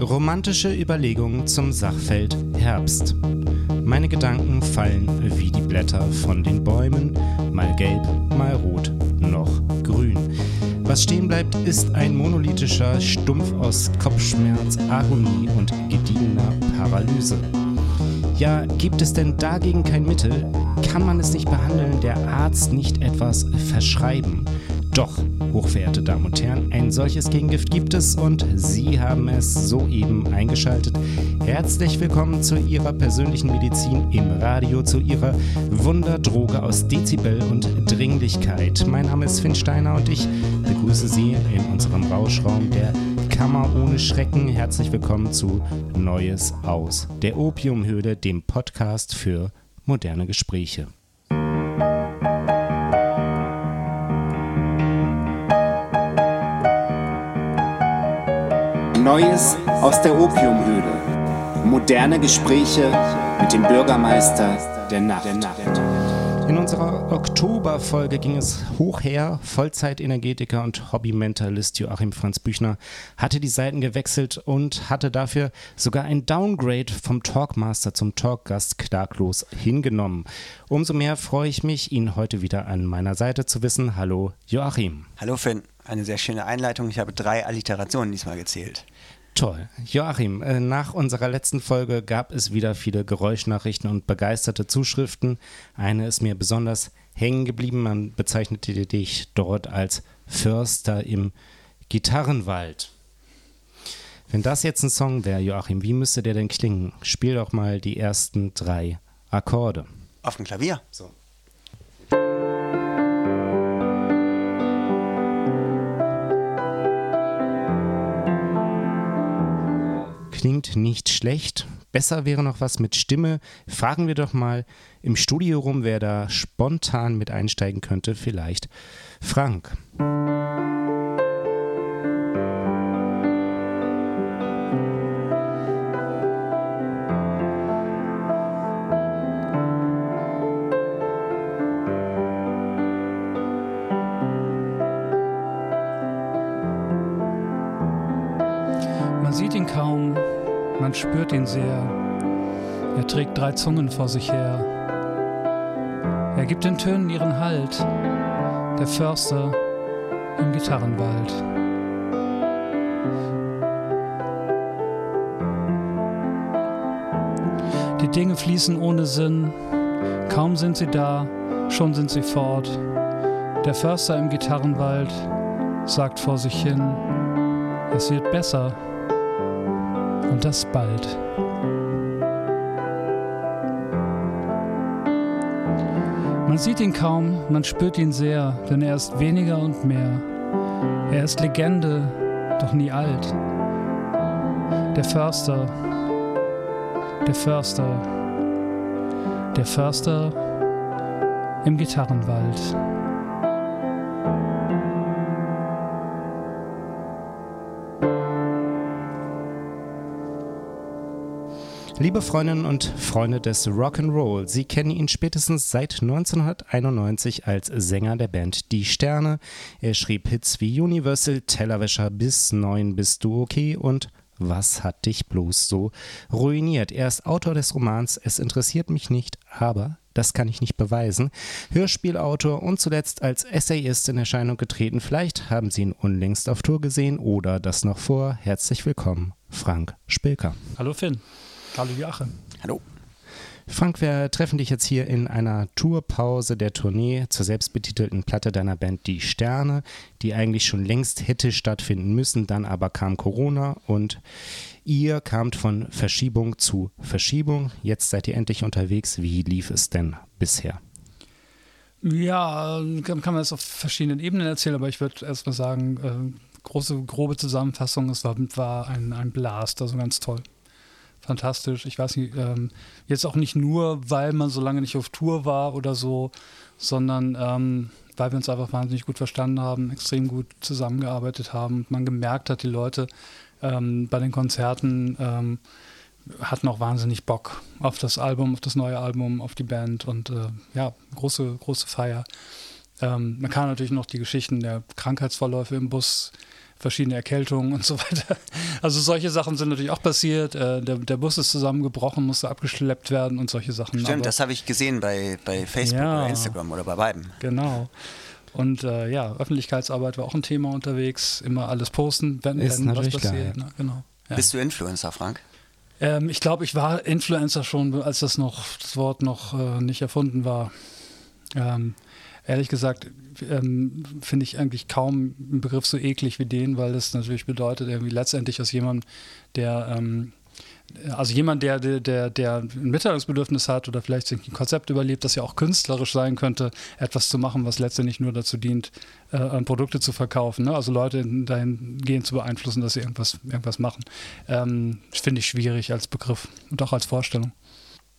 Romantische Überlegungen zum Sachfeld Herbst. Meine Gedanken fallen wie die Blätter von den Bäumen, mal gelb, mal rot, noch grün. Was stehen bleibt, ist ein monolithischer Stumpf aus Kopfschmerz, Agonie und gediegener Paralyse. Ja, gibt es denn dagegen kein Mittel? Kann man es nicht behandeln, der Arzt nicht etwas verschreiben? Doch, hochverehrte Damen und Herren, ein solches Gegengift gibt es und Sie haben es soeben eingeschaltet. Herzlich willkommen zu Ihrer persönlichen Medizin im Radio, zu Ihrer Wunderdroge aus Dezibel und Dringlichkeit. Mein Name ist Finn Steiner und ich begrüße Sie in unserem Rauschraum der Kammer ohne Schrecken. Herzlich willkommen zu Neues aus der Opiumhöhle, dem Podcast für moderne Gespräche. Neues aus der Opiumhöhle. Moderne Gespräche mit dem Bürgermeister der Nacht. In unserer Oktoberfolge ging es hoch her. Vollzeitenergetiker und Hobbymentalist Joachim Franz Büchner hatte die Seiten gewechselt und hatte dafür sogar ein Downgrade vom Talkmaster zum Talkgast klaglos hingenommen. Umso mehr freue ich mich, ihn heute wieder an meiner Seite zu wissen. Hallo Joachim. Hallo Finn, eine sehr schöne Einleitung. Ich habe drei Alliterationen diesmal gezählt. Toll. Joachim, äh, nach unserer letzten Folge gab es wieder viele Geräuschnachrichten und begeisterte Zuschriften. Eine ist mir besonders hängen geblieben. Man bezeichnete dich dort als Förster im Gitarrenwald. Wenn das jetzt ein Song wäre, Joachim, wie müsste der denn klingen? Spiel doch mal die ersten drei Akkorde. Auf dem Klavier. So. Klingt nicht schlecht. Besser wäre noch was mit Stimme. Fragen wir doch mal im Studio rum, wer da spontan mit einsteigen könnte. Vielleicht Frank. Kaum, man spürt ihn sehr. Er trägt drei Zungen vor sich her. Er gibt den Tönen ihren Halt, der Förster im Gitarrenwald. Die Dinge fließen ohne Sinn, kaum sind sie da, schon sind sie fort. Der Förster im Gitarrenwald sagt vor sich hin, es wird besser und das bald. Man sieht ihn kaum, man spürt ihn sehr, denn er ist weniger und mehr. Er ist Legende, doch nie alt. Der Förster, der Förster, der Förster im Gitarrenwald. Liebe Freundinnen und Freunde des Rock'n'Roll, Sie kennen ihn spätestens seit 1991 als Sänger der Band Die Sterne. Er schrieb Hits wie Universal, Tellerwäscher bis Neun bist du okay und was hat dich bloß so ruiniert? Er ist Autor des Romans Es interessiert mich nicht, aber das kann ich nicht beweisen. Hörspielautor und zuletzt als Essayist in Erscheinung getreten. Vielleicht haben Sie ihn unlängst auf Tour gesehen oder das noch vor. Herzlich willkommen, Frank Spilker. Hallo Finn. Hallo Joachim. Hallo. Frank, wir treffen dich jetzt hier in einer Tourpause der Tournee zur selbstbetitelten Platte deiner Band Die Sterne, die eigentlich schon längst hätte stattfinden müssen, dann aber kam Corona und ihr kamt von Verschiebung zu Verschiebung. Jetzt seid ihr endlich unterwegs. Wie lief es denn bisher? Ja, kann man das auf verschiedenen Ebenen erzählen, aber ich würde erstmal sagen, äh, große, grobe Zusammenfassung, es war, war ein, ein Blast, also ganz toll fantastisch. Ich weiß nicht, ähm, jetzt auch nicht nur, weil man so lange nicht auf Tour war oder so, sondern ähm, weil wir uns einfach wahnsinnig gut verstanden haben, extrem gut zusammengearbeitet haben. Man gemerkt hat, die Leute ähm, bei den Konzerten ähm, hatten auch wahnsinnig Bock auf das Album, auf das neue Album, auf die Band und äh, ja, große, große Feier. Ähm, man kann natürlich noch die Geschichten der Krankheitsverläufe im Bus verschiedene Erkältungen und so weiter. Also solche Sachen sind natürlich auch passiert. Äh, der, der, Bus ist zusammengebrochen, musste abgeschleppt werden und solche Sachen. Stimmt, Aber, das habe ich gesehen bei, bei Facebook ja, oder Instagram oder bei beiden. Genau. Und äh, ja, Öffentlichkeitsarbeit war auch ein Thema unterwegs. Immer alles posten, wenn, ist wenn was passiert. Geil. Ne? Genau. Ja. Bist du Influencer, Frank? Ähm, ich glaube, ich war Influencer schon, als das noch das Wort noch äh, nicht erfunden war. Ähm, ehrlich gesagt ähm, finde ich eigentlich kaum einen Begriff so eklig wie den, weil das natürlich bedeutet, irgendwie letztendlich aus jemandem, der ähm, also jemand, der, der, der ein Mitteilungsbedürfnis hat oder vielleicht sich ein Konzept überlebt, das ja auch künstlerisch sein könnte, etwas zu machen, was letztendlich nur dazu dient, äh, Produkte zu verkaufen. Ne? Also Leute dahingehend zu beeinflussen, dass sie irgendwas, irgendwas machen. Ähm, Finde ich schwierig als Begriff und auch als Vorstellung.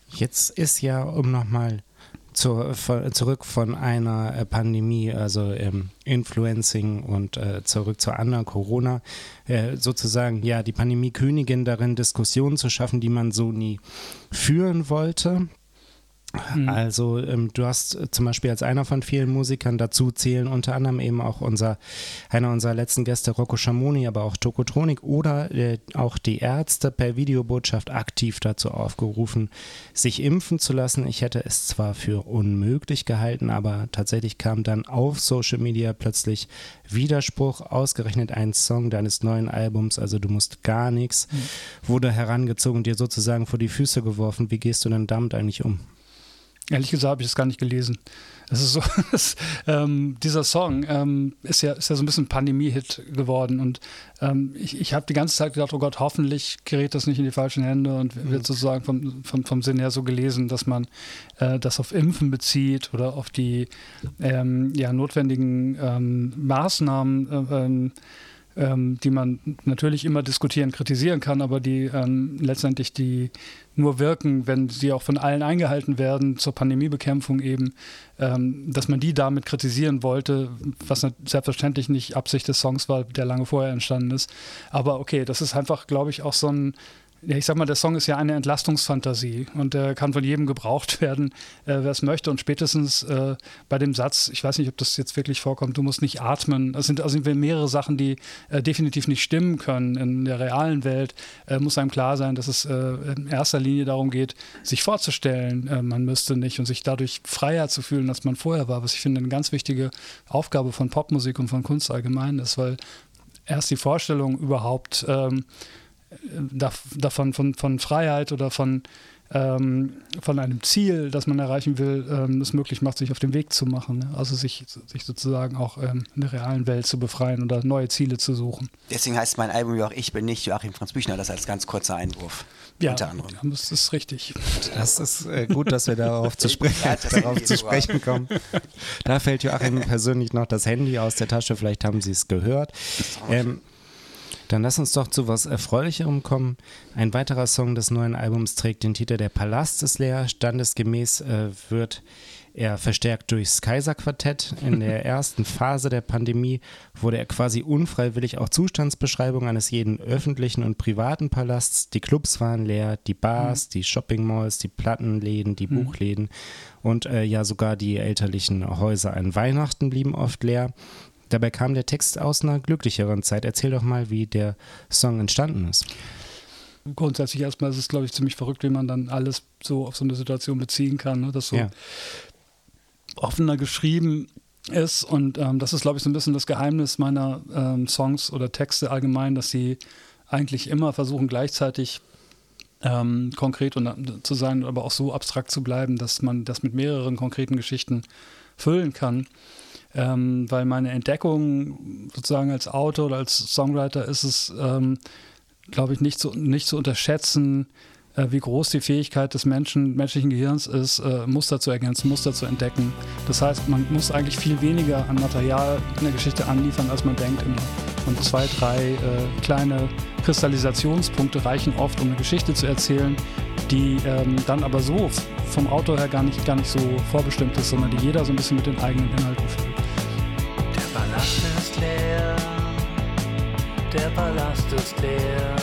Jetzt ist ja, um nochmal zu, von, zurück von einer äh, Pandemie, also ähm, Influencing und äh, zurück zu anderen Corona, äh, sozusagen ja die Pandemie-Königin darin, Diskussionen zu schaffen, die man so nie führen wollte. Mhm. Also ähm, du hast äh, zum Beispiel als einer von vielen Musikern dazu zählen unter anderem eben auch unser, einer unserer letzten Gäste Rocco Schamoni, aber auch Tokotronik oder äh, auch die Ärzte per Videobotschaft aktiv dazu aufgerufen, sich impfen zu lassen. Ich hätte es zwar für unmöglich gehalten, aber tatsächlich kam dann auf Social Media plötzlich Widerspruch, ausgerechnet ein Song deines neuen Albums, also du musst gar nichts, mhm. wurde herangezogen, dir sozusagen vor die Füße geworfen. Wie gehst du denn damit eigentlich um? Ehrlich gesagt habe ich das gar nicht gelesen. Es ist so, dass, ähm, dieser Song ähm, ist, ja, ist ja so ein bisschen Pandemie-Hit geworden und ähm, ich, ich habe die ganze Zeit gedacht, oh Gott, hoffentlich gerät das nicht in die falschen Hände und wird mhm. sozusagen vom, vom, vom Sinn her so gelesen, dass man äh, das auf Impfen bezieht oder auf die ähm, ja, notwendigen ähm, Maßnahmen. Äh, ähm, die man natürlich immer diskutieren, kritisieren kann, aber die ähm, letztendlich die nur wirken, wenn sie auch von allen eingehalten werden zur Pandemiebekämpfung eben, ähm, dass man die damit kritisieren wollte, was selbstverständlich nicht Absicht des Songs war, der lange vorher entstanden ist. Aber okay, das ist einfach, glaube ich, auch so ein ja, ich sag mal, der Song ist ja eine Entlastungsfantasie und der kann von jedem gebraucht werden, äh, wer es möchte. Und spätestens äh, bei dem Satz, ich weiß nicht, ob das jetzt wirklich vorkommt, du musst nicht atmen. Es sind also mehrere Sachen, die äh, definitiv nicht stimmen können. In der realen Welt äh, muss einem klar sein, dass es äh, in erster Linie darum geht, sich vorzustellen, äh, man müsste nicht und sich dadurch freier zu fühlen, als man vorher war. Was ich finde, eine ganz wichtige Aufgabe von Popmusik und von Kunst allgemein ist, weil erst die Vorstellung überhaupt ähm, davon von, von Freiheit oder von, ähm, von einem Ziel, das man erreichen will, ähm, es möglich macht, sich auf den Weg zu machen. Ne? Also sich, sich sozusagen auch ähm, in der realen Welt zu befreien oder neue Ziele zu suchen. Deswegen heißt mein Album ja auch Ich bin nicht Joachim Franz Büchner, das als ganz kurzer Einwurf. Ja, unter anderem. das ist richtig. Das ist äh, gut, dass wir darauf, zu, spre darauf zu sprechen kommen. Da fällt Joachim persönlich noch das Handy aus der Tasche, vielleicht haben Sie es gehört. Ähm, dann lass uns doch zu was Erfreulicherem kommen. Ein weiterer Song des neuen Albums trägt den Titel Der Palast ist leer. Standesgemäß äh, wird er verstärkt durchs Kaiserquartett. In der ersten Phase der Pandemie wurde er quasi unfreiwillig auch Zustandsbeschreibung eines jeden öffentlichen und privaten Palasts. Die Clubs waren leer, die Bars, mhm. die Shoppingmalls, die Plattenläden, die mhm. Buchläden und äh, ja sogar die elterlichen Häuser an Weihnachten blieben oft leer. Dabei kam der Text aus einer glücklicheren Zeit. Erzähl doch mal, wie der Song entstanden ist. Grundsätzlich erstmal ist es, glaube ich, ziemlich verrückt, wie man dann alles so auf so eine Situation beziehen kann. Ne? Das so ja. offener geschrieben ist. Und ähm, das ist, glaube ich, so ein bisschen das Geheimnis meiner ähm, Songs oder Texte allgemein, dass sie eigentlich immer versuchen, gleichzeitig ähm, konkret und, äh, zu sein, aber auch so abstrakt zu bleiben, dass man das mit mehreren konkreten Geschichten füllen kann ähm, weil meine Entdeckung sozusagen als Autor oder als Songwriter ist es, ähm, glaube ich, nicht zu, nicht zu unterschätzen, äh, wie groß die Fähigkeit des Menschen, menschlichen Gehirns ist, äh, Muster zu ergänzen, Muster zu entdecken. Das heißt, man muss eigentlich viel weniger an Material in der Geschichte anliefern, als man denkt immer. Und zwei, drei äh, kleine Kristallisationspunkte reichen oft, um eine Geschichte zu erzählen, die ähm, dann aber so vom Autor her gar nicht, gar nicht so vorbestimmt ist, sondern die jeder so ein bisschen mit den eigenen Inhalten füllt. Der Palast ist leer, der Palast ist leer,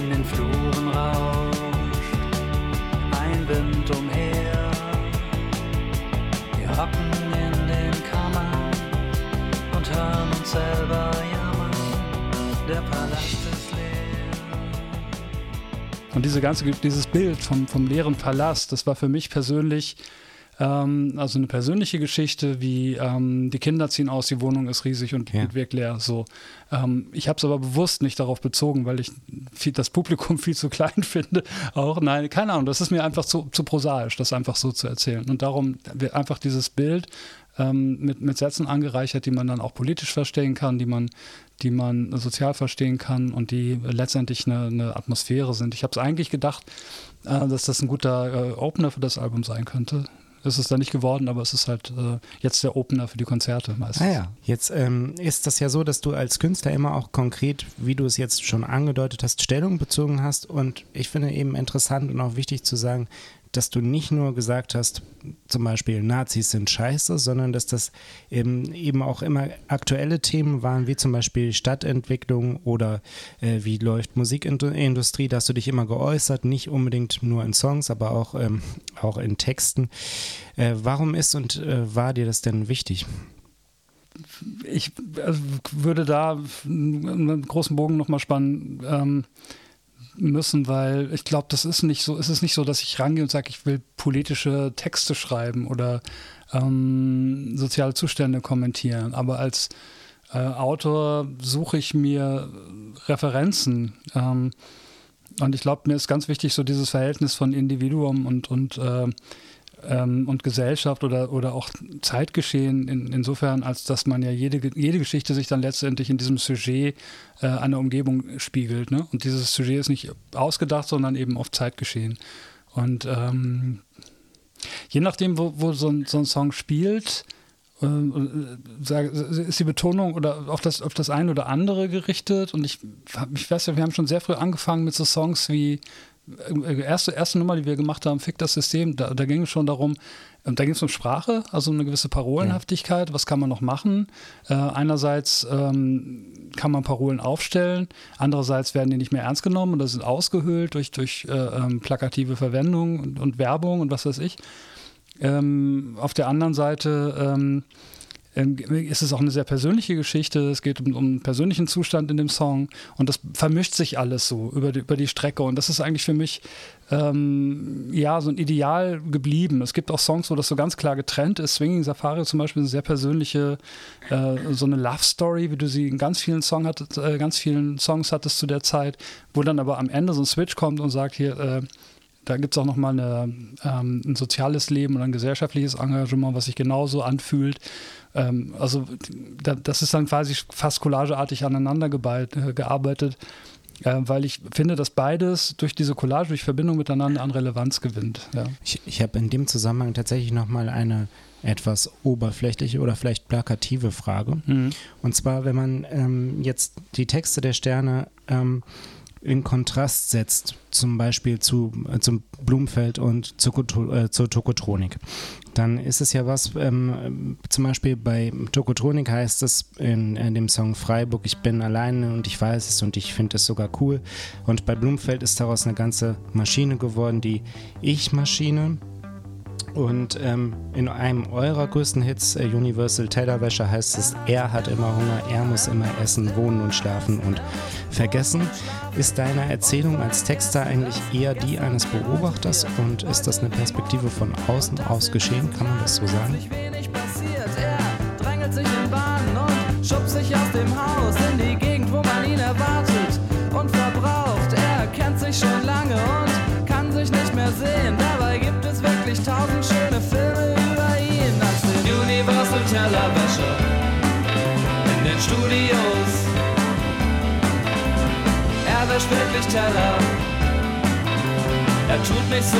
in den Fluren rauscht ein Wind umher. Wir hocken in den Kammern und hören uns selber ja Und diese ganze, dieses Bild vom, vom leeren Palast, das war für mich persönlich ähm, also eine persönliche Geschichte, wie ähm, die Kinder ziehen aus, die Wohnung ist riesig und, Ja. wirkt leer. So. Ähm, ich habe es aber bewusst nicht darauf bezogen, weil ich viel, das Publikum viel zu klein finde. Auch nein, keine Ahnung, das ist mir einfach zu, zu prosaisch, das einfach so zu erzählen. Und darum wird einfach dieses Bild ähm, mit, mit Sätzen angereichert, die man dann auch politisch verstehen kann, die man, die man sozial verstehen kann und die letztendlich eine, eine Atmosphäre sind. Ich habe es eigentlich gedacht, äh, dass das ein guter äh, Opener für das Album sein könnte. Es ist dann nicht geworden, aber es ist halt äh, jetzt der Opener für die Konzerte meistens. Ah ja, jetzt ähm, ist das ja so, dass du als Künstler immer auch konkret, wie du es jetzt schon angedeutet hast, Stellung bezogen hast. Und ich finde eben interessant und auch wichtig zu sagen, dass du nicht nur gesagt hast, zum Beispiel Nazis sind scheiße, sondern dass das eben, eben auch immer aktuelle Themen waren, wie zum Beispiel Stadtentwicklung oder äh, wie läuft Musikindustrie. Da hast du dich immer geäußert, nicht unbedingt nur in Songs, aber auch, ähm, auch in Texten. Äh, warum ist und äh, war dir das denn wichtig? ich also, würde da einen großen Bogen nochmal spannen ähm, müssen, weil ich glaube, das ist nicht so, es ist nicht so, dass ich rangehe und sage, ich will politische Texte schreiben oder ähm, soziale Zustände kommentieren. Aber als äh, Autor suche ich mir Referenzen. Ähm, und ich glaube, mir ist ganz wichtig, so dieses Verhältnis von Individuum und, und äh, ähm, und Gesellschaft oder, oder auch Zeitgeschehen in, insofern, als dass man ja jede, jede Geschichte sich dann letztendlich in diesem Sujet äh, einer Umgebung spiegelt. Ne? Und dieses Sujet ist nicht ausgedacht, sondern eben auf Zeitgeschehen. Und ähm, je nachdem, wo, wo so, ein, so ein Song spielt, ähm, sag- ist die Betonung oder auf das, auf das eine oder andere gerichtet. Und ich, ich weiß ja, wir haben schon sehr früh angefangen mit so Songs wie äh, erste, erste Nummer, die wir gemacht haben, Fick das System, da, da ging es schon darum, ähm, da ging es um Sprache, also eine gewisse Parolenhaftigkeit, was kann man noch machen? Äh, einerseits ähm, kann man Parolen aufstellen, andererseits werden die nicht mehr ernst genommen oder sind ausgehöhlt durch, durch äh, ähm, plakative Verwendung und, und Werbung und was weiß ich. Ähm, auf der anderen Seite ähm, ist es auch eine sehr persönliche Geschichte. Es geht um, um einen persönlichen Zustand in dem Song und das vermischt sich alles so über die, über die Strecke. Und das ist eigentlich für mich ähm, ja so ein Ideal geblieben. Es gibt auch Songs, wo das so ganz klar getrennt ist. Swinging Safari zum Beispiel eine sehr persönliche, äh, so eine Love Story, wie du sie in ganz vielen, Song hattest, äh, ganz vielen Songs hattest zu der Zeit, wo dann aber am Ende so ein Switch kommt und sagt hier, äh, da gibt es auch nochmal eine, ähm, ein soziales Leben und ein gesellschaftliches Engagement, was sich genauso anfühlt. Ähm, also da, das ist dann quasi fast collageartig aneinander gebalt, äh, gearbeitet, äh, weil ich finde, dass beides durch diese Collage, durch Verbindung miteinander an Relevanz gewinnt. Ja. Ich, ich habe in dem Zusammenhang tatsächlich nochmal eine etwas oberflächliche oder vielleicht plakative Frage. Und zwar, wenn man ähm, jetzt die Texte der Sterne ähm, in Kontrast setzt, zum Beispiel zu, äh, zum Blumenfeld und zur, äh, zur Tokotronik, dann ist es ja was, ähm, zum Beispiel bei Tokotronik heißt es in, in dem Song Freiburg, ich bin alleine und ich weiß es und ich finde es sogar cool. Und bei Blumenfeld ist daraus eine ganze Maschine geworden, die Ich-Maschine. Und ähm, in einem eurer größten Hits, äh, Universal Tellerwäsche, heißt es, er hat immer Hunger, er muss immer essen, wohnen und schlafen und vergessen. Ist deine Erzählung als Texter eigentlich eher die eines Beobachters und ist das eine Perspektive von außen aus geschehen? Kann man das so sagen? Wenig passiert, er drängelt sich in Bahnen und schubst sich aus dem Haus in die wirklich tausend schöne Filme über ihn. Als den Universal Tellerwäsche in den Studios. Er wäscht wirklich Teller. Er tut nicht so,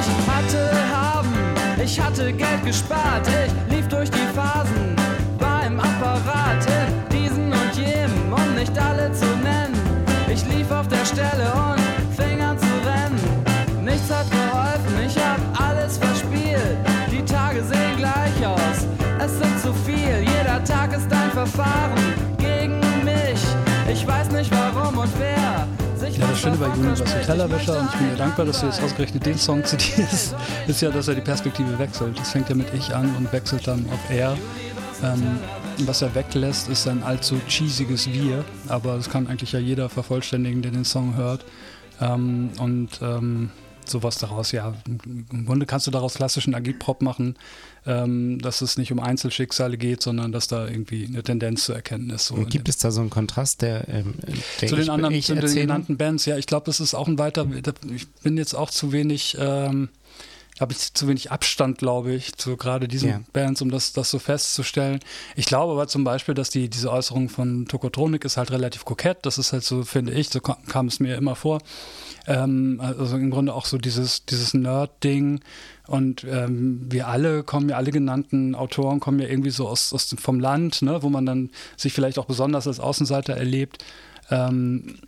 ich hatte haben, ich hatte Geld gespart, ich lief durch die Phasen, war im Apparat in diesen und jenem, um nicht alle zu nennen. Ich lief auf der Stelle und Verfahren gegen mich. Ich weiß nicht warum und wer. Ja, das Schöne bei davon Universal verspricht. Tellerwäscher, und ich bin dir dankbar, dass du jetzt ausgerechnet den Song zitierst, ist ja, dass er die Perspektive wechselt. Das fängt ja mit Ich an und wechselt dann auf Er. Ähm, was er weglässt, ist ein allzu cheesiges Wir, aber das kann eigentlich ja jeder vervollständigen, der den Song hört. Ähm, und ähm, sowas daraus, ja, im Grunde kannst du daraus klassischen Agitprop machen, ähm, dass es nicht um Einzelschicksale geht, sondern dass da irgendwie eine Tendenz zu erkennen ist. So Gibt es da so einen Kontrast, der, ähm, der zu den ich, anderen, ich zu den genannten Bands? Ja, ich glaube, das ist auch ein weiter, ich bin jetzt auch zu wenig, ähm, habe ich zu wenig Abstand, glaube ich, zu gerade diesen Ja. Bands, um das, das so festzustellen. Ich glaube aber zum Beispiel, dass die, diese Äußerung von Tokotronik ist halt relativ kokett. Das ist halt so, finde ich, so kam, es mir immer vor. Ähm, also im Grunde auch so dieses, dieses Nerd-Ding. Und ähm, wir alle kommen ja, alle genannten Autoren kommen ja irgendwie so aus, aus dem, vom Land, ne, wo man dann sich vielleicht auch besonders als Außenseiter erlebt. Ähm,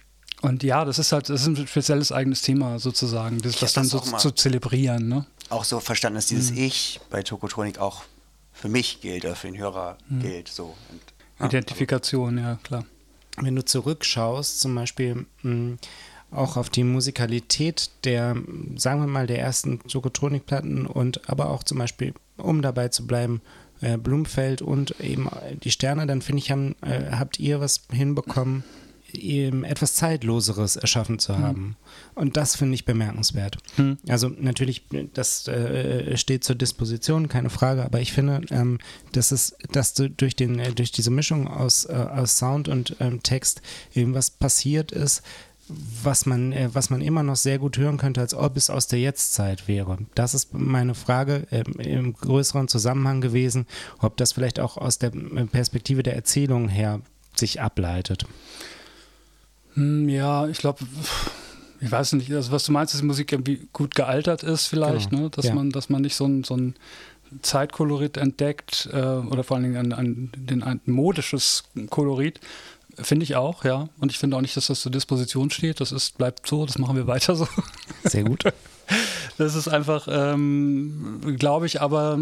und ja, das ist halt, das ist ein spezielles eigenes Thema sozusagen, das, das dann das so zu zelebrieren. Ne? Auch so verstanden, dass dieses Mhm. Ich bei Tokotronik auch für mich gilt oder für den Hörer Mhm. gilt. So. Und, ja, Identifikation, ja, klar. wenn du zurückschaust, zum Beispiel mh, auch auf die Musikalität der, sagen wir mal, der ersten Tokotronik-Platten und aber auch zum Beispiel, um dabei zu bleiben, äh, Blumfeld und eben die Sterne, dann finde ich, haben, äh, habt ihr was hinbekommen, eben etwas Zeitloseres erschaffen zu haben. Und das finde ich bemerkenswert. Hm. Also natürlich, das äh, steht zur Disposition, keine Frage, aber ich finde, ähm, dass es, dass du durch den, äh, durch diese Mischung aus, äh, aus Sound und ähm, Text irgendwas passiert ist, was man, äh, was man immer noch sehr gut hören könnte, als ob es aus der Jetztzeit wäre. Das ist meine Frage ähm, im größeren Zusammenhang gewesen, ob das vielleicht auch aus der äh, Perspektive der Erzählung her sich ableitet. Hm, Ja, ich glaube, ich weiß nicht, also was du meinst, dass die Musik irgendwie gut gealtert ist vielleicht, Genau, ne? dass, ja. man, dass man nicht so ein, so ein Zeitkolorit entdeckt äh, oder vor allen Dingen ein, ein, den, ein modisches Kolorit. Finde ich auch, ja. Und ich finde auch nicht, dass das zur Disposition steht. Das ist, bleibt so, das machen wir weiter so. Sehr gut. Das ist einfach, ähm, glaube ich, aber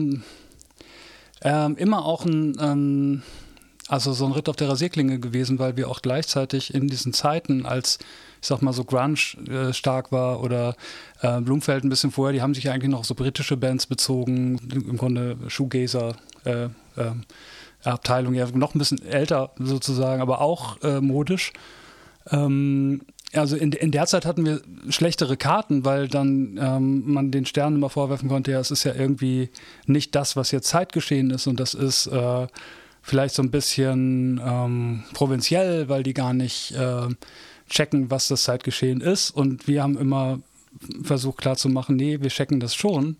ähm, immer auch ein, ähm, also so ein Ritt auf der Rasierklinge gewesen, weil wir auch gleichzeitig in diesen Zeiten, als ich sag mal so Grunge äh, stark war oder äh, Blumfeld ein bisschen vorher, die haben sich ja eigentlich noch so britische Bands bezogen, im Grunde Shoegazer. Äh, ähm, Abteilung, ja, noch ein bisschen älter sozusagen, aber auch äh, modisch. Ähm, also in, in der Zeit hatten wir schlechtere Karten, weil dann ähm, man den Sternen immer vorwerfen konnte, ja, es ist ja irgendwie nicht das, was jetzt Zeitgeschehen ist und das ist äh, vielleicht so ein bisschen ähm, provinziell, weil die gar nicht äh, checken, was das Zeitgeschehen ist und wir haben immer versucht klarzumachen, nee, wir checken das schon.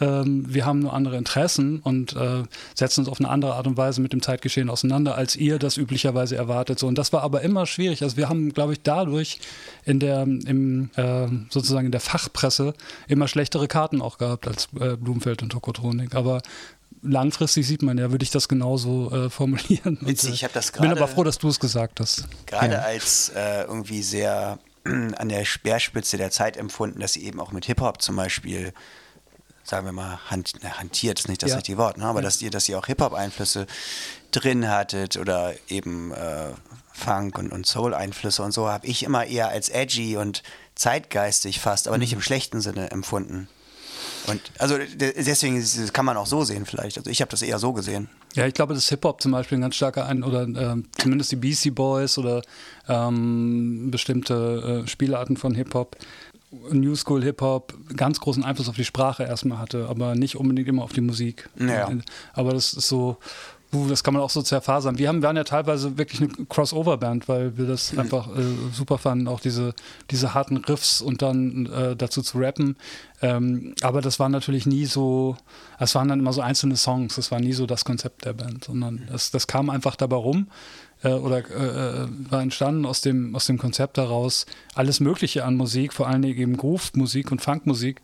Ähm, wir haben nur andere Interessen und äh, setzen uns auf eine andere Art und Weise mit dem Zeitgeschehen auseinander, als ihr das üblicherweise erwartet. So, und das war aber immer schwierig. Also wir haben, glaube ich, dadurch in der, im, äh, sozusagen in der Fachpresse immer schlechtere Karten auch gehabt als äh, Blumenfeld und Tokotronik. Aber langfristig sieht man ja, würde ich das genauso äh, formulieren. Witzig, ich das bin aber gerade- froh, dass du es gesagt hast. Gerade Ja. als äh, irgendwie sehr an der Speerspitze der Zeit empfunden, dass sie eben auch mit Hip-Hop zum Beispiel, sagen wir mal, hand, na, hantiert ist nicht das Ja. richtige Wort, ne? aber dass ihr, dass ihr auch Hip-Hop-Einflüsse drin hattet oder eben äh, Funk und, und Soul-Einflüsse und so, habe ich immer eher als edgy und zeitgeistig fast, aber Mhm. nicht im schlechten Sinne empfunden. Und also de- deswegen kann man auch so sehen vielleicht. Also ich habe das eher so gesehen. Ja, ich glaube, dass Hip-Hop zum Beispiel ein ganz starker ein, oder ähm, zumindest die Beastie Boys oder ähm, bestimmte äh, Spielarten von Hip-Hop, New School Hip-Hop, ganz großen Einfluss auf die Sprache erstmal hatte, aber nicht unbedingt immer auf die Musik. Ja. Aber das ist so, uh, das kann man auch so zerfasern. Wir haben, waren ja teilweise wirklich eine Crossover-Band, weil wir das einfach äh, super fanden, auch diese, diese harten Riffs und dann äh, dazu zu rappen. Ähm, aber das war natürlich nie so, es waren dann immer so einzelne Songs, das war nie so das Konzept der Band, sondern das, das kam einfach dabei rum äh, oder äh, äh, war entstanden aus dem, aus dem Konzept heraus, alles Mögliche an Musik, vor allen Dingen eben Groove-Musik und Funkmusik,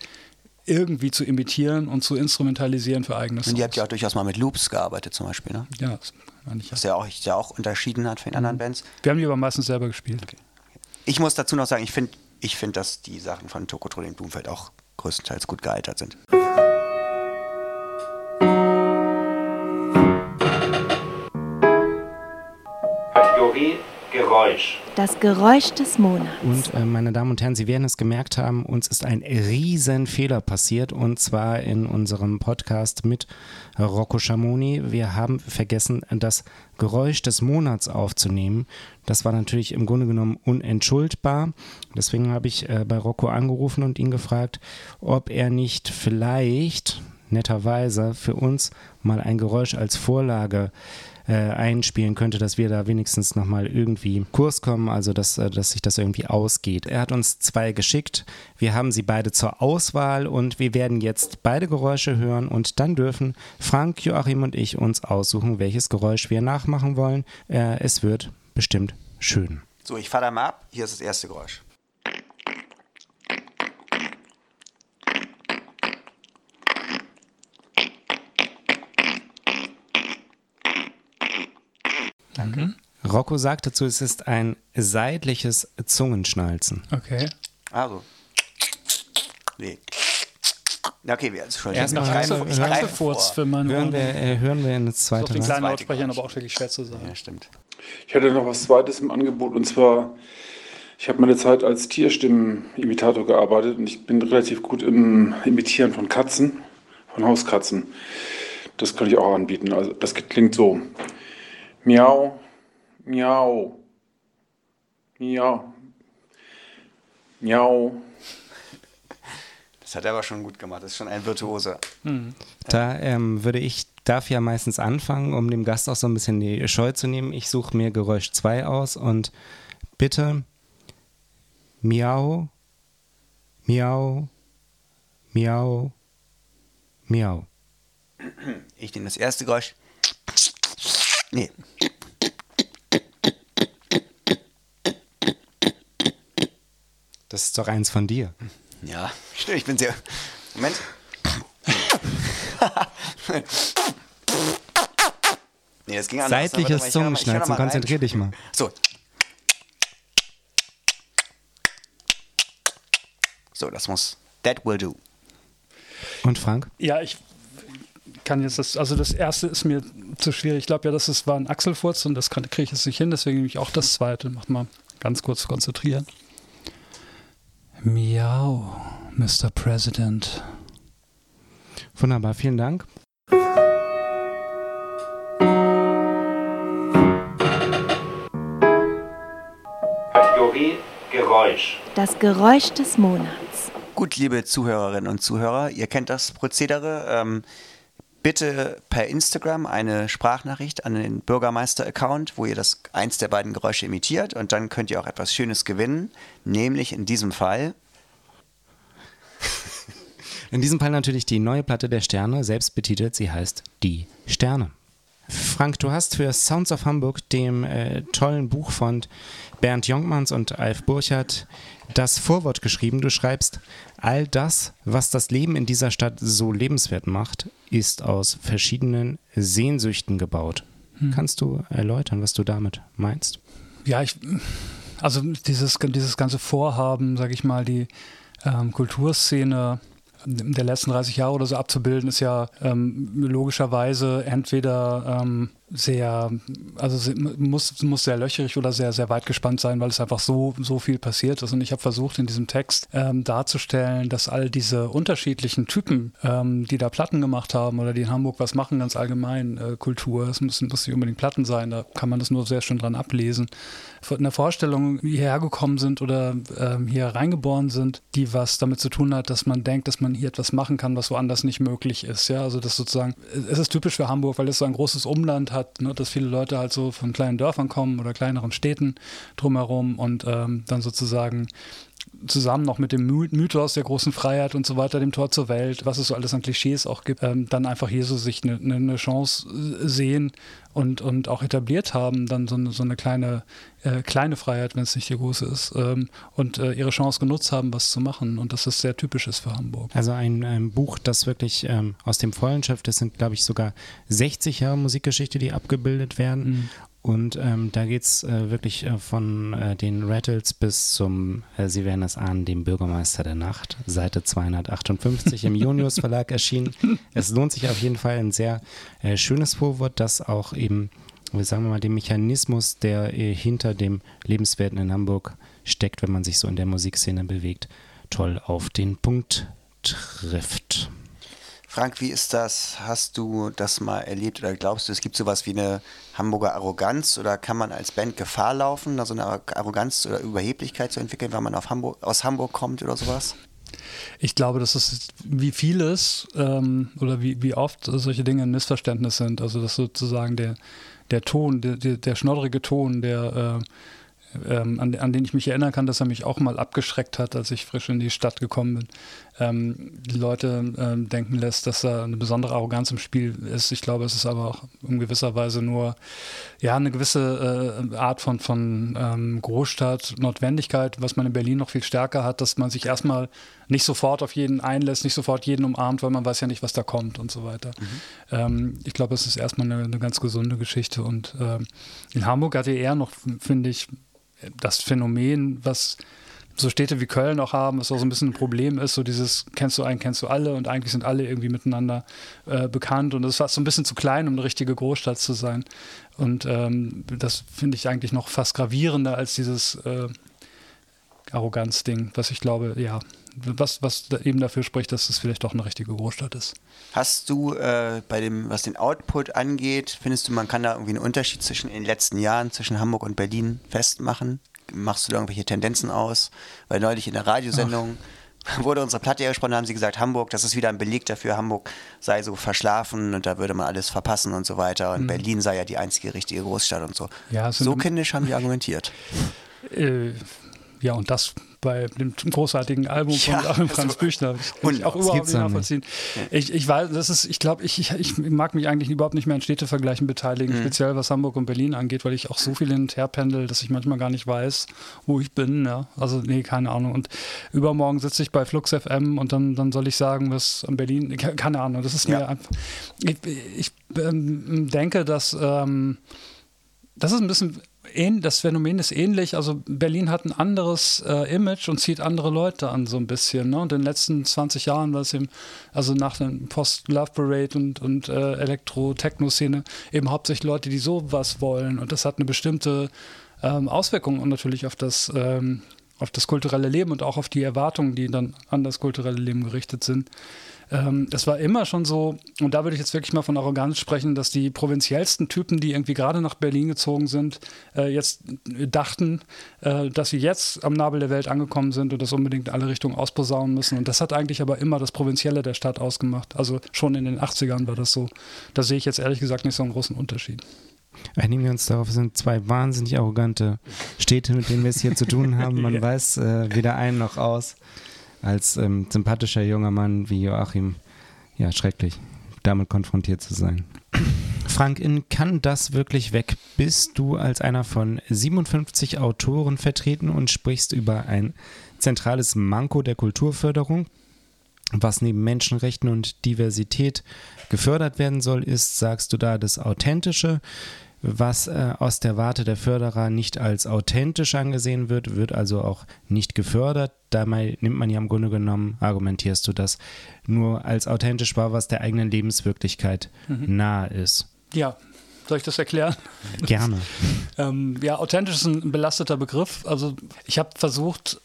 irgendwie zu imitieren und zu instrumentalisieren für eigene Und ihr habt ja auch durchaus mal mit Loops gearbeitet zum Beispiel, ne? ja, das meine ich ja. Was ja auch, ja auch unterschieden hat von den anderen Bands. Wir haben die aber meistens selber gespielt. Ich muss dazu noch sagen, ich finde, ich find, dass die Sachen von Tokotronic und Blumfeld auch größtenteils gut gealtert sind. Geräusch. Das Geräusch des Monats. Und äh, meine Damen und Herren, Sie werden es gemerkt haben, uns ist ein riesen Fehler passiert und zwar in unserem Podcast mit Rocco Schamoni. Wir haben vergessen, das Geräusch des Monats aufzunehmen. Das war natürlich im Grunde genommen unentschuldbar. Deswegen habe ich äh, bei Rocco angerufen und ihn gefragt, ob er nicht vielleicht netterweise für uns mal ein Geräusch als Vorlage äh, einspielen könnte, dass wir da wenigstens nochmal irgendwie Kurs kommen, also dass, äh, dass sich das irgendwie ausgeht. Er hat uns zwei geschickt, wir haben sie beide zur Auswahl und wir werden jetzt beide Geräusche hören und dann dürfen Frank, Joachim und ich uns aussuchen, welches Geräusch wir nachmachen wollen. Äh, es wird bestimmt schön. So, ich fahre da mal ab. Hier ist das erste Geräusch. Rocco sagt dazu, es ist ein seitliches Zungenschnalzen. Okay. Also. Nee. Okay, wir also Erstmal ich hören greife, wir- ich greife Furz vor. für meine Hören wir, äh, hören wir Ist auf zweite den Mal. kleinen Lautsprechern aber auch wirklich schwer zu sagen. Ja, stimmt. Ich hatte noch was Zweites im Angebot und zwar, ich habe meine Zeit als Tierstimmenimitator gearbeitet und ich bin relativ gut im Imitieren von Katzen, von Hauskatzen. Das kann ich auch anbieten. Also das klingt so. Miau, miau, miau, miau. Das hat er aber schon gut gemacht. Das ist schon ein Virtuose. Da ähm, würde ich, darf ja meistens anfangen, um dem Gast auch so ein bisschen die Scheu zu nehmen. Ich suche mir Geräusch 2 aus und bitte miau, miau, miau, miau. Ich nehme das erste Geräusch. Nee. Das ist doch eins von dir. Ja, stimmt. Ich bin sehr. Moment. nee, das ging anders. Seitliches Zungenschnalzen, rein. konzentrier dich mal. So. So, das muss. That will do. Und Frank? Ja, ich kann jetzt das, also das erste ist mir zu schwierig. Ich glaube ja, das ist, war ein Achselfurz und das kriege ich jetzt nicht hin, deswegen nehme ich auch das zweite. Macht mal ganz kurz konzentrieren. Miau, Mr. President. Wunderbar, vielen Dank. Kategorie Geräusch. Das Geräusch des Monats. Gut, liebe Zuhörerinnen und Zuhörer, ihr kennt das Prozedere. Ähm, bitte per Instagram eine Sprachnachricht an den Bürgermeister-Account, wo ihr das eins der beiden Geräusche imitiert und dann könnt ihr auch etwas Schönes gewinnen, nämlich in diesem Fall In diesem Fall natürlich die neue Platte der Sterne, selbst betitelt, sie heißt Die Sterne. Frank, du hast für Sounds of Hamburg, dem äh, tollen Buch von Bernd Jonkmanns und Alf Burchardt, das Vorwort geschrieben. Du schreibst, all das, was das Leben in dieser Stadt so lebenswert macht, ist aus verschiedenen Sehnsüchten gebaut. Kannst du erläutern, was du damit meinst? Ja, ich, also dieses, dieses ganze Vorhaben, sage ich mal, die ähm, Kulturszene der letzten 30 Jahre oder so abzubilden, ist ja ähm, logischerweise entweder ähm, sehr, also muss, muss sehr löcherig oder sehr, sehr weit gespannt sein, weil es einfach so, so viel passiert ist. Und ich habe versucht, in diesem Text ähm, darzustellen, dass all diese unterschiedlichen Typen, ähm, die da Platten gemacht haben oder die in Hamburg was machen, ganz allgemein äh, Kultur, es müssen, muss nicht unbedingt Platten sein, da kann man das nur sehr schön dran ablesen, von der Vorstellung hierher gekommen sind oder ähm, hier reingeboren sind, die was damit zu tun hat, dass man denkt, dass man hier etwas machen kann, was woanders nicht möglich ist. Ja, also das sozusagen, es ist typisch für Hamburg, weil es so ein großes Umland hat, ne, dass viele Leute halt so von kleinen Dörfern kommen oder kleineren Städten drumherum und ähm, dann sozusagen zusammen noch mit dem My- Mythos der großen Freiheit und so weiter, dem Tor zur Welt, was es so alles an Klischees auch gibt, ähm, dann einfach hier so sich eine ne, ne Chance äh, sehen und, und auch etabliert haben, dann so eine, so eine kleine, äh, kleine Freiheit, wenn es nicht die große ist, ähm, und äh, ihre Chance genutzt haben, was zu machen. Und das ist sehr typisch ist für Hamburg. Also ein ähm, Buch, das wirklich ähm, aus dem Vollen schöpft. Es sind, glaube ich, sogar 60 Jahre Musikgeschichte, die abgebildet werden. Und ähm, da geht es äh, wirklich äh, von äh, den Rattles bis zum, äh, Sie werden es ahnen, dem Bürgermeister der Nacht, Seite 258 im Junius Verlag erschienen. Es lohnt sich auf jeden Fall ein sehr äh, schönes Vorwort, das auch eben sagen wir mal, dem Mechanismus, der äh, hinter dem Lebenswerten in Hamburg steckt, wenn man sich so in der Musikszene bewegt, toll auf den Punkt trifft. Frank, wie ist das? Hast du das mal erlebt oder glaubst du, es gibt sowas wie eine Hamburger Arroganz oder kann man als Band Gefahr laufen, da so eine Arroganz oder Überheblichkeit zu entwickeln, weil man Hamburg, aus Hamburg kommt oder sowas? Ich glaube, dass es wie vieles ähm, oder wie, wie oft solche Dinge ein Missverständnis sind. Also dass sozusagen der, der Ton, der, der, der schnoddrige Ton, der äh, ähm, an, an, den ich mich erinnern kann, dass er mich auch mal abgeschreckt hat, als ich frisch in die Stadt gekommen bin, ähm, die Leute ähm, denken lässt, dass da eine besondere Arroganz im Spiel ist. Ich glaube, es ist aber auch in gewisser Weise nur ja, eine gewisse äh, Art von, von ähm, Großstadt, Notwendigkeit, was man in Berlin noch viel stärker hat, dass man sich erstmal nicht sofort auf jeden einlässt, nicht sofort jeden umarmt, weil man weiß ja nicht, was da kommt und so weiter. Mhm. Ähm, ich glaube, es ist erstmal eine, eine, ganz gesunde Geschichte und ähm, in Hamburg hatte er noch, finde ich, das Phänomen, was so Städte wie Köln auch haben, was auch so ein bisschen ein Problem ist, so dieses kennst du einen, kennst du alle und eigentlich sind alle irgendwie miteinander äh, bekannt und das war so ein bisschen zu klein, um eine richtige Großstadt zu sein. Und ähm, das finde ich eigentlich noch fast gravierender als dieses äh, Arroganz-Ding, was ich glaube, ja, was, was eben dafür spricht, dass es vielleicht doch eine richtige Großstadt ist. Hast du äh, bei dem, was den Output angeht, findest du, man kann da irgendwie einen Unterschied zwischen in den letzten Jahren zwischen Hamburg und Berlin festmachen? Machst du da irgendwelche Tendenzen aus? Weil neulich in der Radiosendung Ach. wurde unsere Platte gesprochen, haben sie gesagt, Hamburg, das ist wieder ein Beleg dafür, Hamburg sei so verschlafen und da würde man alles verpassen und so weiter. Und mhm. Berlin sei ja die einzige richtige Großstadt und so. Ja, so kindisch haben die argumentiert. Äh, ja, und das bei dem großartigen Album von ja, Franz also, Büchner. Kann ich auch überhaupt nicht nachvollziehen. Ich, ich weiß, das ist, ich glaube, ich, ich, mag mich eigentlich überhaupt nicht mehr an Städtevergleichen beteiligen, mhm. speziell was Hamburg und Berlin angeht, weil ich auch so viel hin und her pendel, dass ich manchmal gar nicht weiß, wo ich bin. Ja? Also, nee, keine Ahnung. Und übermorgen sitze ich bei Flux FM und dann, dann soll ich sagen, was an Berlin, keine Ahnung, das ist ja. mir einfach. Ich, ich ähm, denke, dass ähm, das ist ein bisschen das Phänomen ist ähnlich. Also Berlin hat ein anderes äh, Image und zieht andere Leute an so ein bisschen. Ne? Und in den letzten 20 Jahren war es eben, also nach dem Post-Love Parade und, und äh, Elektro-Techno-Szene eben hauptsächlich Leute, die sowas wollen. Und das hat eine bestimmte ähm, Auswirkung und natürlich auf das, ähm, auf das kulturelle Leben und auch auf die Erwartungen, die dann an das kulturelle Leben gerichtet sind ähm, das war immer schon so, und da würde ich jetzt wirklich mal von Arroganz sprechen, dass die provinziellsten Typen, die irgendwie gerade nach Berlin gezogen sind, äh, jetzt dachten, äh, dass sie jetzt am Nabel der Welt angekommen sind und das unbedingt in alle Richtungen ausposaunen müssen. Und das hat eigentlich aber immer das Provinzielle der Stadt ausgemacht. Also schon in den 80ern war das so. Da sehe ich jetzt ehrlich gesagt nicht so einen großen Unterschied. Einigen wir uns darauf, es sind zwei wahnsinnig arrogante Städte, mit denen wir es hier zu tun haben. Man ja. weiß äh, weder ein noch aus als ähm, sympathischer junger Mann wie Joachim, ja, schrecklich, damit konfrontiert zu sein. Frank, in Kann das wirklich weg? Bist du als einer von 57 Autoren vertreten und sprichst über ein zentrales Manko der Kulturförderung? Was neben Menschenrechten und Diversität gefördert werden soll, ist, sagst du da, das Authentische was äh, aus der Warte der Förderer nicht als authentisch angesehen wird, wird also auch nicht gefördert. Dabei nimmt man ja im Grunde genommen, argumentierst du das, nur als authentisch wahr, was der eigenen Lebenswirklichkeit mhm. nahe ist. Ja, soll ich das erklären? Gerne. ähm, ja, authentisch ist ein belasteter Begriff. Also ich habe versucht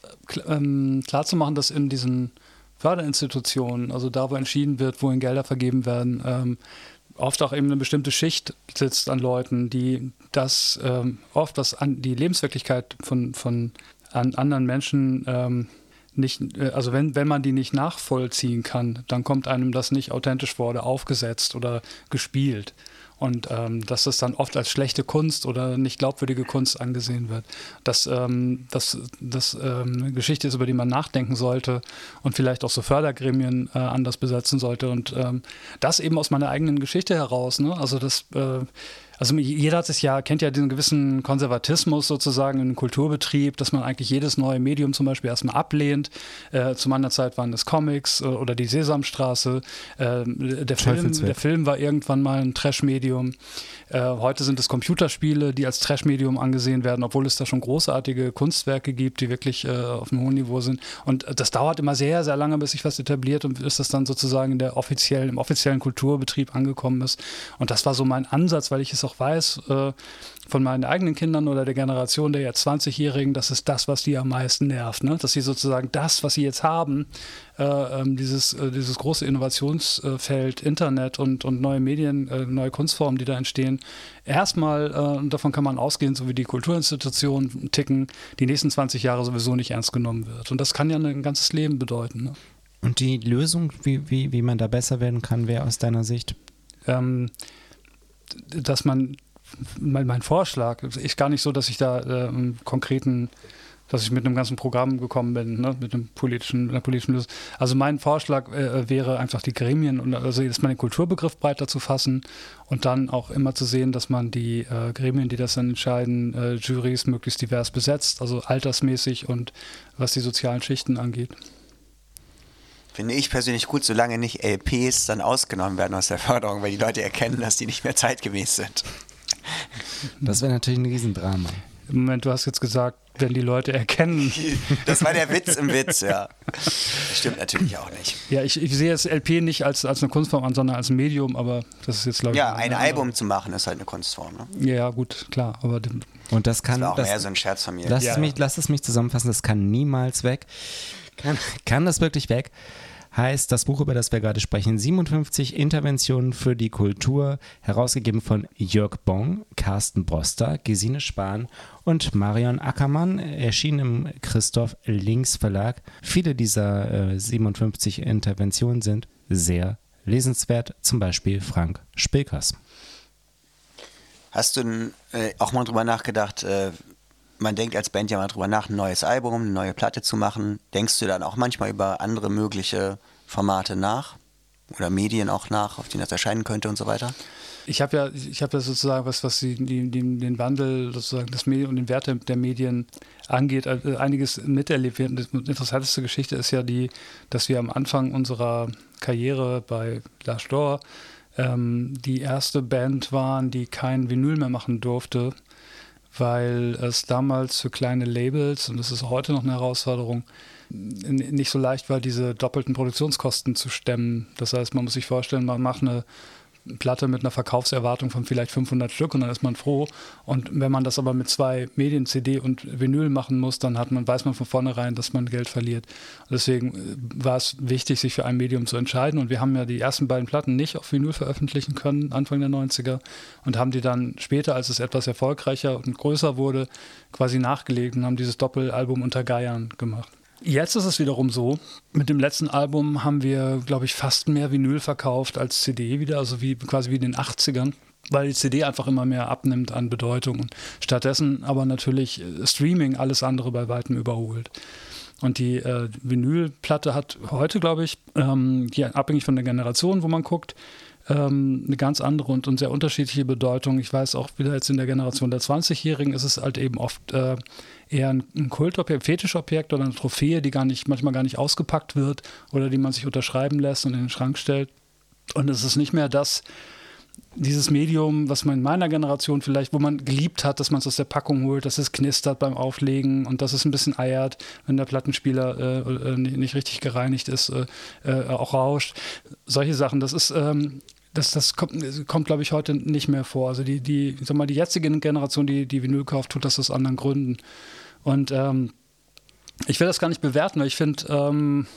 ähm, klarzumachen, dass in diesen Förderinstitutionen, also da, wo entschieden wird, wohin Gelder vergeben werden, ähm, oft auch eben eine bestimmte Schicht sitzt an Leuten, die das ähm, oft was an die Lebenswirklichkeit von, von an anderen Menschen ähm, nicht, äh, also wenn, wenn man die nicht nachvollziehen kann, dann kommt einem das nicht authentisch vor oder aufgesetzt oder gespielt und ähm, dass das dann oft als schlechte Kunst oder nicht glaubwürdige Kunst angesehen wird. Dass ähm, das, das ähm, eine Geschichte ist, über die man nachdenken sollte und vielleicht auch so Fördergremien äh, anders besetzen sollte und ähm, das eben aus meiner eigenen Geschichte heraus. Ne? Also das äh, also jeder hat es ja, kennt ja diesen gewissen Konservatismus sozusagen im Kulturbetrieb, dass man eigentlich jedes neue Medium zum Beispiel erstmal ablehnt. Äh, zu meiner Zeit waren es Comics äh, oder die Sesamstraße. Äh, der, Film, der Film war irgendwann mal ein Trash-Medium. Äh, heute sind es Computerspiele, die als Trash-Medium angesehen werden, obwohl es da schon großartige Kunstwerke gibt, die wirklich äh, auf einem hohen Niveau sind. Und das dauert immer sehr, sehr lange, bis sich was etabliert und bis das dann sozusagen in der offiziellen, im offiziellen Kulturbetrieb angekommen ist. Und das war so mein Ansatz, weil ich es auch weiß äh, von meinen eigenen Kindern oder der Generation der jetzt 20-Jährigen, das ist das, was die am meisten nervt. Ne? Dass sie sozusagen das, was sie jetzt haben, äh, ähm, dieses, äh, dieses große Innovationsfeld Internet und, und neue Medien, äh, neue Kunstformen, die da entstehen, erstmal, äh, davon kann man ausgehen, so wie die Kulturinstitutionen ticken, die nächsten 20 Jahre sowieso nicht ernst genommen wird. Und das kann ja ein ganzes Leben bedeuten. Ne? Und die Lösung, wie, wie, wie man da besser werden kann, wäre aus deiner Sicht? Ähm, dass man, mein, mein, Vorschlag ist gar nicht so, dass ich da äh, einen konkreten dass ich mit einem ganzen Programm gekommen bin, ne, mit einem politischen, mit einer politischen Lösung. Also mein Vorschlag äh, wäre einfach die Gremien und also dass man den Kulturbegriff breiter zu fassen und dann auch immer zu sehen, dass man die äh, Gremien, die das dann entscheiden, äh, Juries möglichst divers besetzt, also altersmäßig und was die sozialen Schichten angeht. Finde ich persönlich gut, solange nicht LPs dann ausgenommen werden aus der Förderung, weil die Leute erkennen, dass die nicht mehr zeitgemäß sind. Das wäre natürlich ein Riesendrama. Im Moment, du hast jetzt gesagt, wenn die Leute erkennen. Das war der Witz im Witz, ja. Das stimmt natürlich auch nicht. Ja, ich, ich sehe das LP nicht als, als eine Kunstform an, sondern als ein Medium, aber das ist jetzt, glaube ich. Ja, ein Album zu machen ist halt eine Kunstform. Ne? Ja, gut, klar. Aber Und das kann. Das war auch das, mehr so ein Scherz von mir. Lass, ja. es mich, lass es mich zusammenfassen, das kann niemals weg. Kann, kann das wirklich weg? Heißt das Buch, über das wir gerade sprechen, 57 Interventionen für die Kultur, herausgegeben von Jörg Bong, Carsten Broster, Gesine Spahn und Marion Ackermann, erschienen im Christoph Links Verlag. Viele dieser äh, 57 Interventionen sind sehr lesenswert, zum Beispiel Frank Spilkers. Hast du äh, auch mal drüber nachgedacht, äh, man denkt als Band ja mal drüber nach, ein neues Album, eine neue Platte zu machen. Denkst du dann auch manchmal über andere mögliche Formate nach? Oder Medien auch nach, auf denen das erscheinen könnte und so weiter? Ich habe ja, ich habe ja sozusagen was, was die, die, den Wandel sozusagen des Medien und den Wert der Medien angeht, äh, einiges miterlebt. Die interessanteste Geschichte ist ja die, dass wir am Anfang unserer Karriere bei La Store ähm, die erste Band waren, die kein Vinyl mehr machen durfte weil es damals für kleine Labels, und das ist heute noch eine Herausforderung, nicht so leicht war, diese doppelten Produktionskosten zu stemmen. Das heißt, man muss sich vorstellen, man macht eine Platte mit einer Verkaufserwartung von vielleicht 500 Stück und dann ist man froh. Und wenn man das aber mit zwei Medien, CD und Vinyl machen muss, dann hat man, weiß man von vornherein, dass man Geld verliert. Deswegen äh, war es wichtig, sich für ein Medium zu entscheiden. Und wir haben ja die ersten beiden Platten nicht auf Vinyl veröffentlichen können, Anfang der 90er, und haben die dann später, als es etwas erfolgreicher und größer wurde, quasi nachgelegt und haben dieses Doppelalbum unter Geiern gemacht. Jetzt ist es wiederum so, mit dem letzten Album haben wir, glaube ich, fast mehr Vinyl verkauft als CD wieder, also wie quasi wie in den 80ern weil die CD einfach immer mehr abnimmt an Bedeutung und stattdessen aber natürlich äh, Streaming alles andere bei weitem überholt. Und die äh, Vinylplatte hat heute, glaube ich, ähm, hier abhängig von der Generation, wo man guckt, ähm, eine ganz andere und, und, sehr unterschiedliche Bedeutung. Ich weiß auch wieder jetzt in der Generation der 20-Jährigen ist es halt eben oft äh, eher ein, ein Kultobjekt, Fetischobjekt oder eine Trophäe, die gar nicht, manchmal gar nicht ausgepackt wird oder die man sich unterschreiben lässt und in den Schrank stellt. Und es ist nicht mehr das, dieses Medium, was man in meiner Generation vielleicht, wo man geliebt hat, dass man es aus der Packung holt, dass es knistert beim Auflegen und dass es ein bisschen eiert, wenn der Plattenspieler äh, äh nicht richtig gereinigt ist, äh, äh, auch rauscht. Solche Sachen, das ist, ähm, das, das kommt, kommt glaube ich, heute nicht mehr vor. Also die, die, sag mal, die jetzige Generation, die, die Vinyl kauft, tut das aus anderen Gründen. Und ähm, ich will das gar nicht bewerten, weil ich finde, ähm,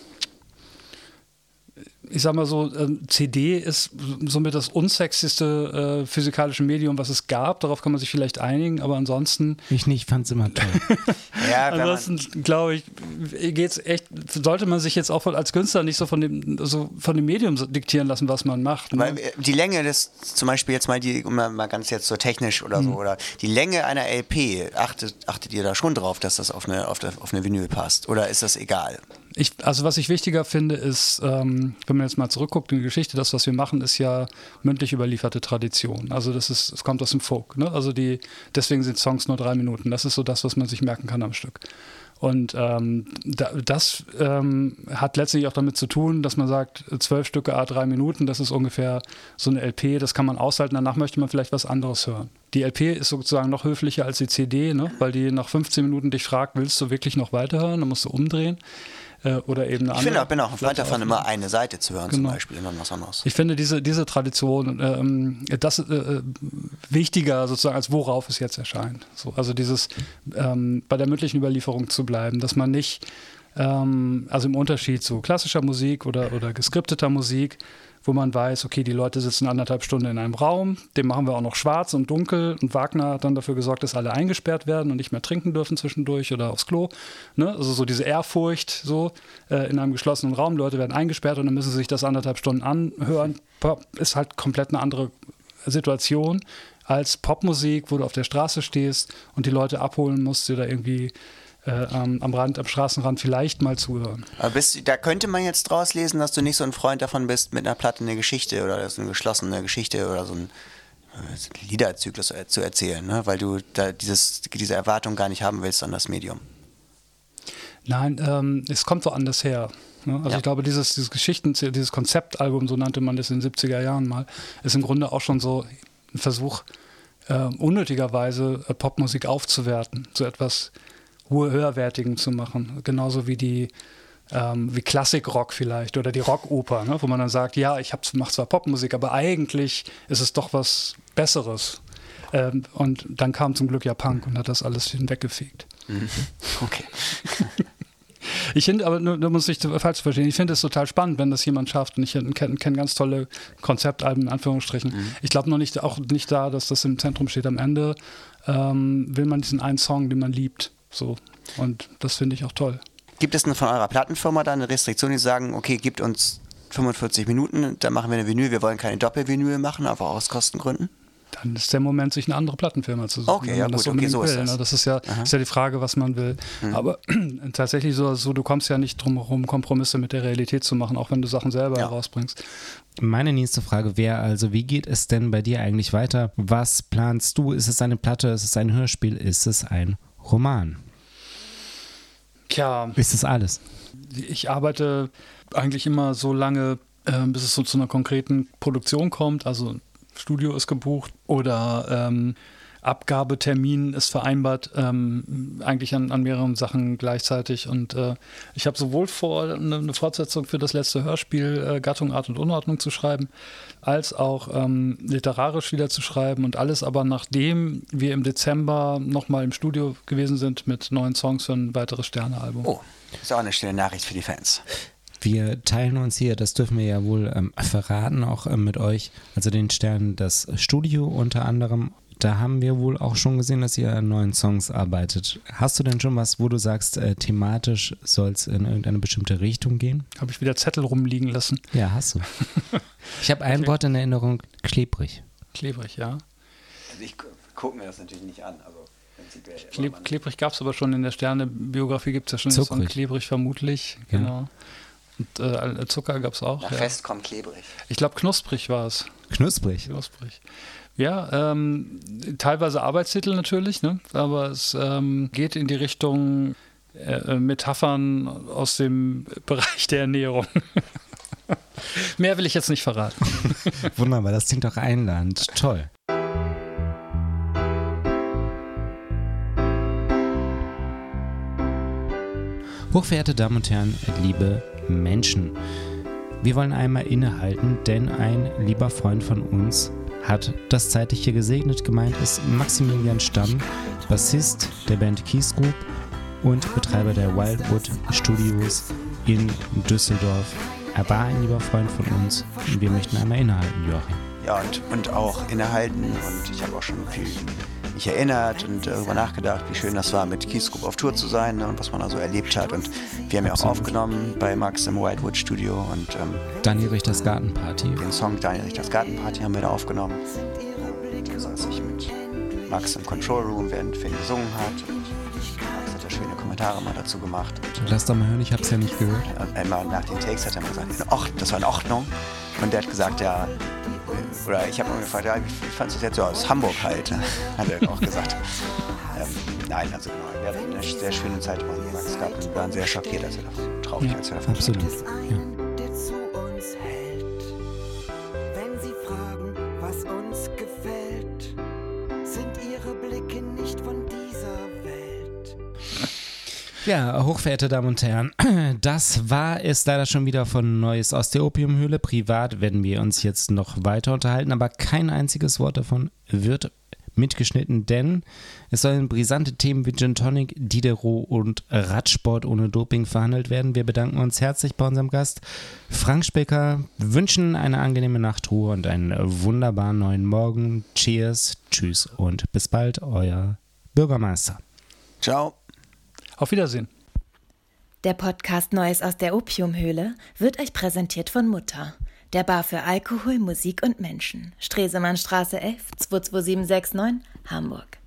ich sag mal so, ähm, CD ist somit das unsexyste äh, physikalische Medium, was es gab. Darauf kann man sich vielleicht einigen, aber ansonsten. Ich nicht, fand es immer toll. ja, ansonsten glaube ich, geht's echt, sollte man sich jetzt auch als Künstler nicht so von dem, so von dem Medium diktieren lassen, was man macht. Ne? Weil äh, die Länge des, zum Beispiel jetzt mal die, um mal ganz jetzt so technisch oder mhm. so, oder die Länge einer LP, achtet, achtet ihr da schon drauf, dass das auf eine, auf, der, auf eine Vinyl passt? Oder ist das egal? Ich, also was ich wichtiger finde, ist, ähm, wenn man jetzt mal zurückguckt in die Geschichte, das, was wir machen, ist ja mündlich überlieferte Tradition. Also das ist, es kommt aus dem Folk. Ne? Also die, deswegen sind Songs nur drei Minuten. Das ist so das, was man sich merken kann am Stück. Und ähm, da, das ähm, hat letztlich auch damit zu tun, dass man sagt, zwölf Stücke a drei Minuten, das ist ungefähr so eine LP, das kann man aushalten, danach möchte man vielleicht was anderes hören. Die LP ist sozusagen noch höflicher als die CD, ne? weil die nach 15 Minuten dich fragt, willst du wirklich noch weiterhören, dann musst du umdrehen. Äh, oder eben eine Ich finde, andere ich bin auch ein Freund davon, immer eine Seite zu hören, Genau. zum Beispiel, dann was anderes. Ich finde diese, diese Tradition, ähm, das äh, äh, wichtiger sozusagen, als worauf es jetzt erscheint. So, also dieses ähm, bei der mündlichen Überlieferung zu bleiben, dass man nicht, ähm, also im Unterschied zu klassischer Musik oder, oder geskripteter Musik, wo man weiß, okay, die Leute sitzen anderthalb Stunden in einem Raum, den machen wir auch noch schwarz und dunkel und Wagner hat dann dafür gesorgt, dass alle eingesperrt werden und nicht mehr trinken dürfen zwischendurch oder aufs Klo. Ne? Also so diese Ehrfurcht so äh, in einem geschlossenen Raum, Leute werden eingesperrt und dann müssen sie sich das anderthalb Stunden anhören, ist halt komplett eine andere Situation als Popmusik, wo du auf der Straße stehst und die Leute abholen musst, die da irgendwie äh, am, am Rand, am Straßenrand vielleicht mal zuhören. Aber bist, da könnte man jetzt draus lesen, dass du nicht so ein Freund davon bist, mit einer Platte eine Geschichte oder so eine geschlossene Geschichte oder so ein Liederzyklus äh, zu erzählen, ne? weil du da dieses, diese Erwartung gar nicht haben willst an das Medium. Nein, ähm, es kommt woanders her. Ne? Also Ja. ich glaube, dieses, dieses Geschichten, dieses Konzeptalbum, so nannte man das in den 70er Jahren mal, ist im Grunde auch schon so ein Versuch, äh, unnötigerweise äh, Popmusik aufzuwerten, zu etwas höherwertigem zu machen. Genauso wie die ähm, wie Klassikrock vielleicht oder die Rockoper, ne? wo man dann sagt, ja, ich mache zwar Popmusik, aber eigentlich ist es doch was Besseres. Ähm, und dann kam zum Glück ja Punk und hat das alles hinweggefegt. Okay. Ich finde, aber nur muss ich falsch verstehen, ich finde es total spannend, wenn das jemand schafft. Und ich kenne kenn ganz tolle Konzeptalben, in Anführungsstrichen. Ich glaube noch nicht, auch nicht da, dass das im Zentrum steht. Am Ende ähm, will man diesen einen Song, den man liebt. So. Und das finde ich auch toll. Gibt es denn von eurer Plattenfirma da eine Restriktion, die sagen, okay, gibt uns 45 Minuten, dann machen wir eine Vinyl, wir wollen keine Doppelvinyl machen, einfach aus Kostengründen? Dann ist der Moment, sich eine andere Plattenfirma zu suchen. Okay, ja das gut, okay, so ist will, das. ne? Das ist ja, ist ja die Frage, was man will. Mhm. Aber tatsächlich so, so, du kommst ja nicht drum herum, Kompromisse mit der Realität zu machen, auch wenn du Sachen selber Ja. herausbringst. Meine nächste Frage wäre also, wie geht es denn bei dir eigentlich weiter? Was planst du? Ist es eine Platte? Ist es ein Hörspiel? Ist es ein Roman? Tja, Ist es alles? ich arbeite eigentlich immer so lange, äh, bis es so zu einer konkreten Produktion kommt. Also Studio ist gebucht oder ähm, Abgabetermin ist vereinbart, ähm, eigentlich an, an mehreren Sachen gleichzeitig. Und äh, ich habe sowohl vor, eine, eine Fortsetzung für das letzte Hörspiel äh, Gattung, Art und Unordnung zu schreiben, als auch ähm, literarisch wieder zu schreiben. Und alles aber nachdem wir im Dezember nochmal im Studio gewesen sind mit neuen Songs für ein weiteres Sternealbum. Oh, ist auch eine schöne Nachricht für die Fans. Wir teilen uns hier, das dürfen wir ja wohl ähm, verraten, auch ähm, mit euch, also den Sternen, das Studio unter anderem. Da haben wir wohl auch schon gesehen, dass ihr an neuen Songs arbeitet. Hast du denn schon was, wo du sagst, äh, thematisch soll es in irgendeine bestimmte Richtung gehen? Habe ich wieder Zettel rumliegen lassen. Ja, hast du. Ich habe ein Okay. Wort in Erinnerung, klebrig. Klebrig, ja. Also ich gucke mir das natürlich nicht an, also prinzipiell. Kleb, klebrig gab es aber schon in der Sterne-Biografie, gibt es ja schon den Song Zuckrig. Klebrig vermutlich. Ja. Genau. Und äh, Zucker gab es auch. Nach Ja. Fest kommt klebrig. Ich glaube, knusprig war es. Knusprig. Knusprig. Ja, ähm, teilweise Arbeitstitel natürlich, ne? aber es ähm, geht in die Richtung äh, Metaphern aus dem Bereich der Ernährung. Mehr will ich jetzt nicht verraten. Wunderbar, das klingt doch einladend. Toll. Hochverehrte Damen und Herren, liebe Menschen, wir wollen einmal innehalten, denn ein lieber Freund von uns hat das zeitlich hier gesegnet. Gemeint ist Maximilian Stamm, Bassist der Band Keys Group und Betreiber der Wildwood Studios in Düsseldorf. Er war ein lieber Freund von uns und wir möchten einmal innehalten, Joachim. Ja, und, und auch innehalten. Und ich habe auch schon viel mich erinnert und darüber nachgedacht, wie schön das war, mit Keys Group auf Tour zu sein ne, und was man da so erlebt hat. Und wir haben ja auch aufgenommen bei Max im Wildwood Studio und ähm, Daniel Richters Gartenparty. den Song Daniel Richters Gartenparty haben wir da aufgenommen. Da saß ich mit Max im Control Room, während Finn gesungen hat. Und Max hat da schöne Kommentare mal dazu gemacht. Und Lass doch mal hören, ich hab's ja nicht gehört. und einmal nach den Takes hat er mal gesagt, in Ord- das war in Ordnung. Und der hat gesagt, ja, äh, oder ich habe ihn gefragt, ja, wie fandest du das jetzt so aus Hamburg halt? ne? Hat er auch gesagt. ähm, nein, also genau, wir hatten eine sehr schöne Zeit Max gehabt und waren sehr schockiert, als wir davon, traurig, Ja, als wir davon absolut. Ja. Ja, hochverehrte Damen und Herren, das war es leider schon wieder von Neues aus der Opiumhöhle. Privat werden wir uns jetzt noch weiter unterhalten, aber kein einziges Wort davon wird mitgeschnitten, denn es sollen brisante Themen wie Gin Tonic, Diderot und Radsport ohne Doping verhandelt werden. Wir bedanken uns herzlich bei unserem Gast Frank Specker, wünschen eine angenehme Nachtruhe und einen wunderbaren neuen Morgen. Cheers, tschüss und bis bald, euer Bürgermeister. Ciao. Auf Wiedersehen. Der Podcast Neues aus der Opiumhöhle wird euch präsentiert von Mutter, der Bar für Alkohol, Musik und Menschen. Stresemannstraße 11 22769, Hamburg.